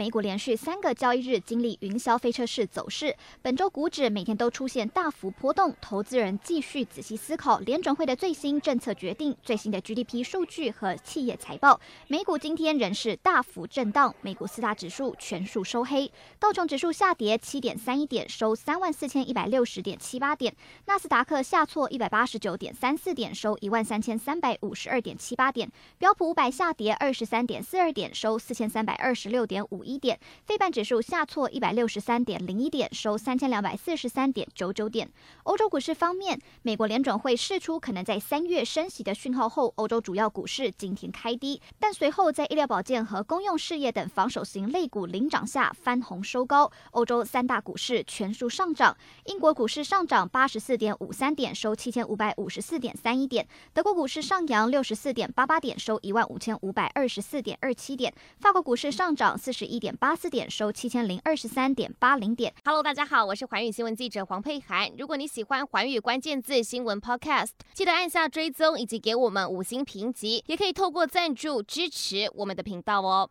美股连续三个交易日经历云霄飞车式走势，本周股指每天都出现大幅波动，投资人继续仔细思考联准会的最新政策决定、最新的 GDP 数据和企业财报。美股今天仍是大幅震荡，美股四大指数全数收黑，道琼指数下跌七点三一点，收三万四千一百六十点七八点；纳斯达克下挫一百八十九点三四点，收一万三千三百五十二点七八点；标普五百下跌二十三点四二点，收四千三百二十六点五一。一点，费半指数下挫一百六十三点零一点，收三千两百四十三点九九点。欧洲股市方面，美国联准会释出可能在三月升息的讯号后，欧洲主要股市今天开低，但随后在医疗保健和公用事业等防守型类股领涨下翻红收高。欧洲三大股市全数上涨，英国股市上涨八十四点五三点，收七千五百五十四点三一点；德国股市上扬六十四点八八点，收一万五千五百二十四点二七点；法国股市上涨四十一。点八四点收七千零二十三点八零点。Hello，大家好，我是环宇新闻记者黄佩涵。如果你喜欢环宇关键字新闻 Podcast，记得按下追踪以及给我们五星评级，也可以透过赞助支持我们的频道哦。